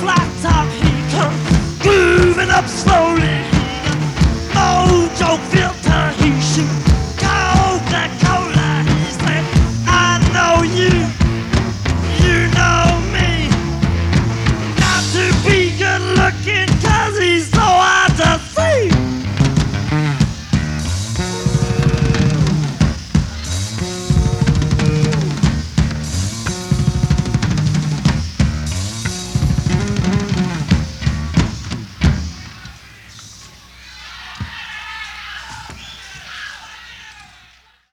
flat top he heater, grooving up slowly. Mojo filter, he shoot Coca Cola. He said, I know you, you know me. Not to be good looking, cause he's